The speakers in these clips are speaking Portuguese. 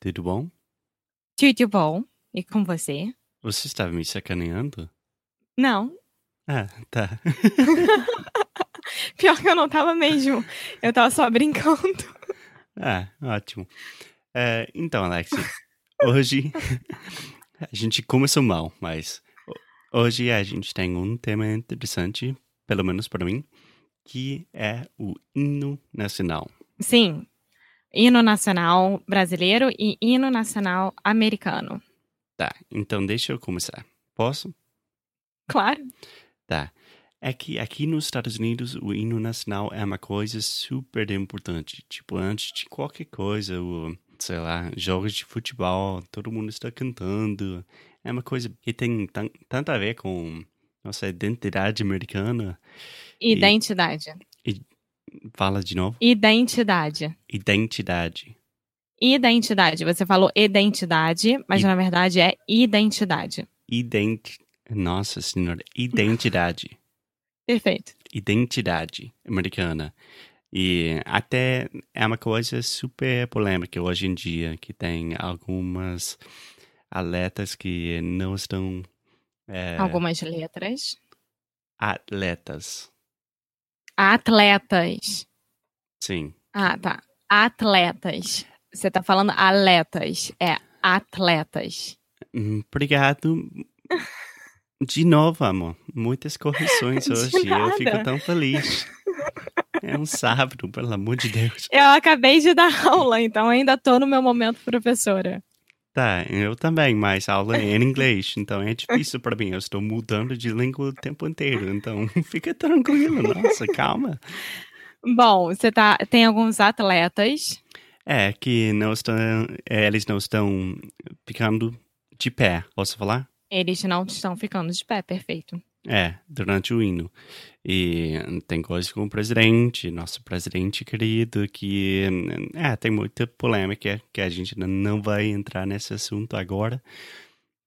Tudo bom? Tudo bom? E com você? Você estava me sacaneando? Não. Ah, tá. Pior que eu não tava mesmo. Eu tava só brincando. ah, ótimo. É, então, Alexia, hoje a gente começou mal, mas hoje a gente tem um tema interessante, pelo menos para mim, que é o hino nacional. Sim. Hino nacional brasileiro e hino nacional americano. Tá, então deixa eu começar. Posso? Claro. Tá. É que aqui nos Estados Unidos o hino nacional é uma coisa super importante. Tipo, antes de qualquer coisa, o, sei lá, jogos de futebol, todo mundo está cantando. É uma coisa que tem tan- tanto a ver com nossa identidade americana. Identidade. Fala de novo. Identidade. Identidade. Identidade. Você falou identidade, mas I- na verdade é identidade. Identi... Nossa senhora, identidade. Perfeito. identidade americana. E até é uma coisa super polêmica hoje em dia, que tem algumas atletas que não estão é, Algumas letras. atletas. Atletas. Sim. Ah, tá. Atletas. Você tá falando atletas. É atletas. Hum, Obrigado. De novo, amor. Muitas correções hoje. Eu fico tão feliz. É um sábado, pelo amor de Deus. Eu acabei de dar aula, então ainda tô no meu momento professora. Tá, eu também, mas aula é em inglês, então é difícil pra mim. Eu estou mudando de língua o tempo inteiro, então fica tranquilo, nossa, calma. Bom, você tá. Tem alguns atletas. É que não estão, é, eles não estão ficando de pé, posso falar? Eles não estão ficando de pé, perfeito. É, durante o hino. E tem coisas com o presidente, nosso presidente querido, que é, tem muita polêmica, que a gente não vai entrar nesse assunto agora.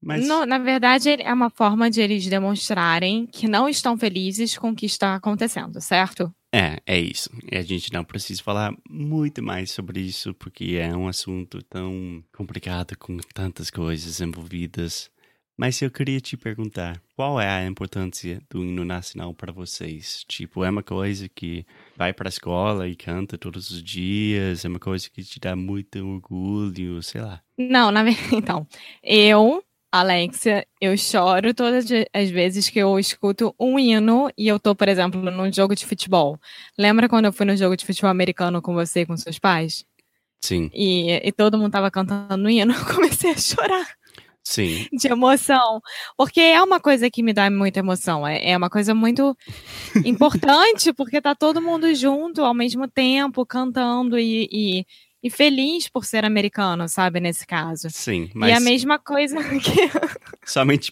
Mas No- na verdade, é uma forma de eles demonstrarem que não estão felizes com o que está acontecendo, certo? É, é isso. E a gente não precisa falar muito mais sobre isso, porque é um assunto tão complicado, com tantas coisas envolvidas. Mas eu queria te perguntar, qual é a importância do hino nacional para vocês? Tipo, é uma coisa que vai para a escola e canta todos os dias? É uma coisa que te dá muito orgulho, sei lá. Não, na verdade, então, eu, Alexia, eu choro todas as vezes que eu escuto um hino e eu tô, por exemplo, num jogo de futebol. Lembra quando eu fui no jogo de futebol americano com você e com seus pais? Sim, E, e todo mundo tava cantando o hino, eu comecei a chorar sim, de emoção. Porque é uma coisa que me dá muita emoção. É, é uma coisa muito importante, porque tá todo mundo junto ao mesmo tempo, cantando e, e, e feliz por ser americano, sabe, nesse caso. sim. E é a Mas mesma coisa que. somente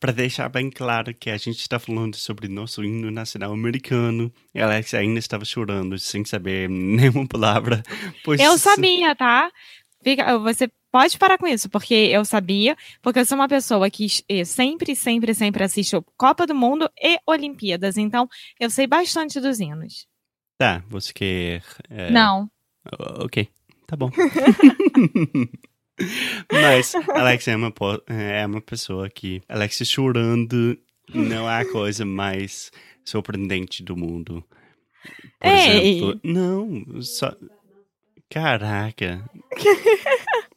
para deixar bem claro que a gente está falando sobre nosso hino nacional americano. E Alex ainda estava chorando sem saber nenhuma palavra. Pois Eu sabia, tá? Fica, você pode parar com isso, porque eu sabia, porque eu sou uma pessoa que eh, sempre, sempre, sempre assiste Copa do Mundo e Olimpíadas, então eu sei bastante dos hinos. Tá, você quer. é, Não. Ok, tá bom. Mas Alex é uma, é uma pessoa que. Alex chorando não é a coisa mais surpreendente do mundo. Por Ei! exemplo. Não, só. Caraca.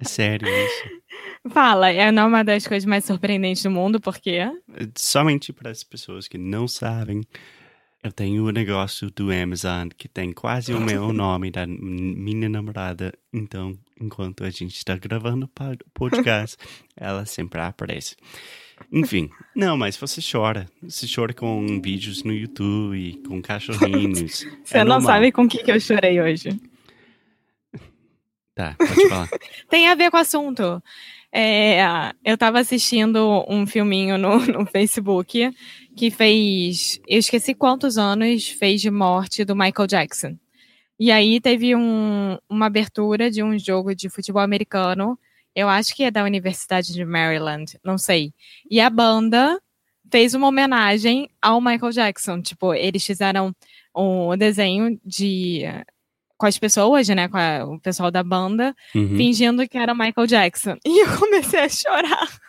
É sério isso. Fala, é uma das coisas mais surpreendentes do mundo, porque. Somente para as pessoas que não sabem, eu tenho um negócio do Amazon que tem quase o meu nome da minha namorada. Então, enquanto a gente está gravando o podcast, ela sempre aparece. Enfim, não, mas você chora. Você chora com vídeos no YouTube, com cachorrinhos. Você é não normal. sabe com o que, que eu chorei hoje. Tá, pode falar. Tem a ver com o assunto. É, eu tava assistindo um filminho no, no Facebook que fez. Eu esqueci quantos anos fez de morte do Michael Jackson. E aí teve um, uma abertura de um jogo de futebol americano. Eu acho que é da Universidade de Maryland, não sei. E a banda fez uma homenagem ao Michael Jackson. Tipo, eles fizeram um desenho de com as pessoas, né, com a, o pessoal da banda, uhum. fingindo que era Michael Jackson. E eu comecei a chorar.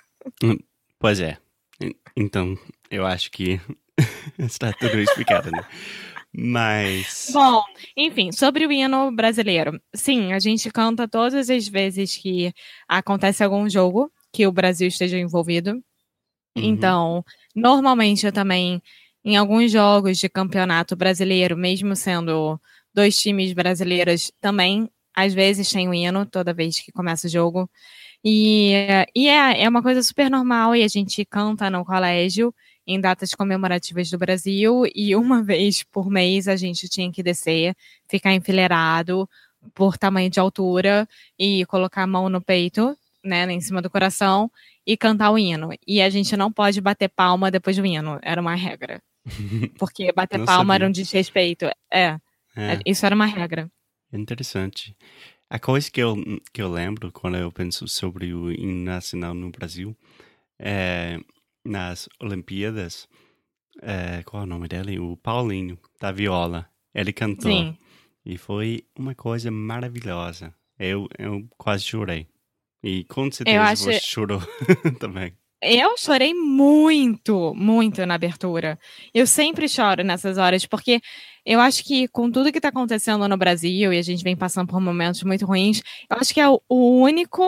Hum, pois é. Então, eu acho que está tudo explicado, né? Mas. Bom, enfim, sobre o hino brasileiro. Sim, a gente canta todas as vezes que acontece algum jogo que o Brasil esteja envolvido. Uhum. Então, normalmente eu também, em alguns jogos de campeonato brasileiro, mesmo sendo dois times brasileiros também, às vezes tem o hino toda vez que começa o jogo. E, e é, é uma coisa super normal e a gente canta no colégio em datas comemorativas do Brasil e uma vez por mês a gente tinha que descer, ficar enfileirado por tamanho de altura e colocar a mão no peito, né, em cima do coração e cantar o hino. E a gente não pode bater palma depois do hino, era uma regra. Porque bater palma sabia. era um desrespeito. É. É. Isso era uma regra. Interessante. A coisa que eu, que eu lembro quando eu penso sobre o hino nacional no Brasil é nas Olimpíadas, é, qual é o nome dele? O Paulinho, da viola. Ele cantou. Sim. E foi uma coisa maravilhosa. Eu, eu quase chorei. E com certeza acho... você chorou também. Eu chorei muito, muito na abertura. Eu sempre choro nessas horas, porque eu acho que com tudo que está acontecendo no Brasil e a gente vem passando por momentos muito ruins, eu acho que é o único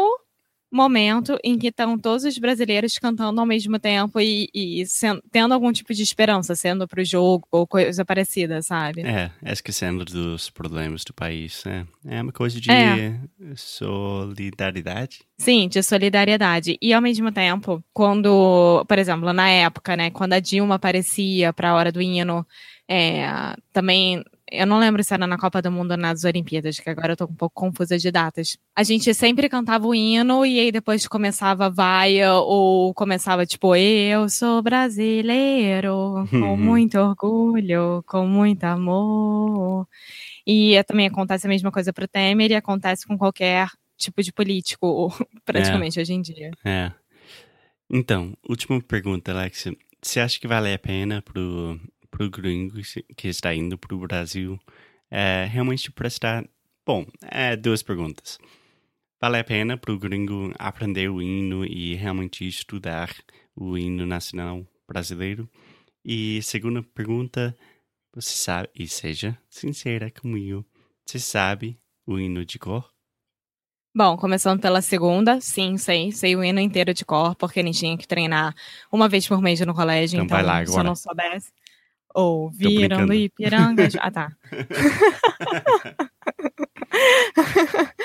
momento em que estão todos os brasileiros cantando ao mesmo tempo e, e sendo, tendo algum tipo de esperança, sendo para o jogo ou coisa parecida, sabe? É, esquecendo dos problemas do país. É, é uma coisa de é. solidariedade. Sim, de solidariedade. E ao mesmo tempo, quando, por exemplo, na época, né, quando a Dilma aparecia para a hora do hino, é, também eu não lembro se era na Copa do Mundo ou nas Olimpíadas, que agora eu tô um pouco confusa de datas. A gente sempre cantava o hino e aí depois começava vaia ou começava tipo, eu sou brasileiro, com uhum. muito orgulho, com muito amor. E também acontece a mesma coisa pro Temer e acontece com qualquer tipo de político, praticamente, é. hoje em dia. É. Então, última pergunta, Alexia. Você acha que vale a pena pro para o gringo que está indo para o Brasil é realmente prestar. Bom, é, duas perguntas. Vale a pena para o gringo aprender o hino e realmente estudar o hino nacional brasileiro? E segunda pergunta, você sabe, e seja sincera comigo, você sabe o hino de cor? Bom, começando pela segunda, sim, sei. Sei o hino inteiro de cor, porque a gente tinha que treinar uma vez por mês no colégio. Então, então vai lá agora. se eu não soubesse. Ou virando Ipiranga. ah, tá.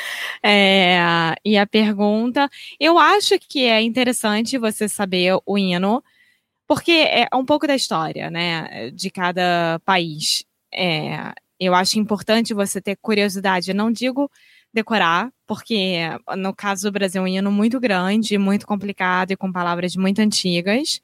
é, e a pergunta, eu acho que é interessante você saber o hino, porque é um pouco da história, né, de cada país. É, eu acho importante você ter curiosidade. Eu não digo decorar, porque no caso do Brasil é um hino muito grande, muito complicado e com palavras muito antigas.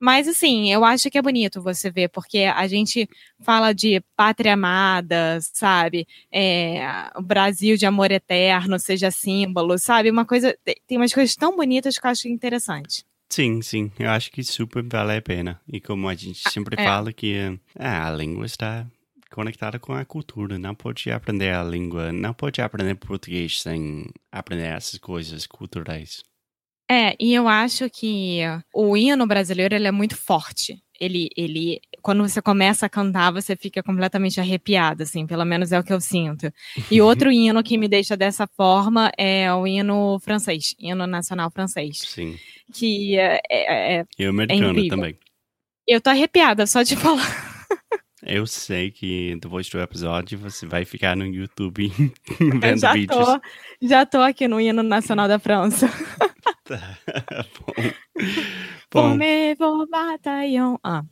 Mas, assim, eu acho que é bonito você ver, porque a gente fala de pátria amada, sabe? É, o Brasil de amor eterno, seja símbolo, sabe? Uma coisa. Tem umas coisas tão bonitas que eu acho interessante. Sim, sim, eu acho que super vale a pena. E como a gente ah, sempre é. fala que é, a língua está conectada com a cultura, não pode aprender a língua, não pode aprender português sem aprender essas coisas culturais. É, e eu acho que o hino brasileiro ele é muito forte. ele, ele, quando você começa a cantar, você fica completamente arrepiado, assim, pelo menos é o que eu sinto. E outro hino que me deixa dessa forma é o hino francês, hino nacional francês. Sim. Que é, é, é E o americano incrível. também. eu tô arrepiada só de falar. Eu sei que depois do episódio você vai ficar no YouTube vendo já vídeos. tô, já tô aqui no hino nacional da França. Tá bom. Bom, bataillons. Ah,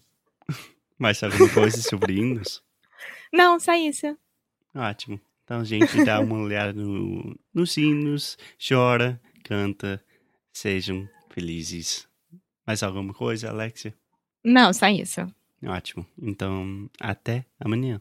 mais alguma coisa sobre hinos? não, só isso. Ótimo. Então, gente, dá uma olhada no, nos hinos, chora, canta, sejam felizes. Mais alguma coisa, Alexia? Não, só isso. Ótimo. Então, até amanhã.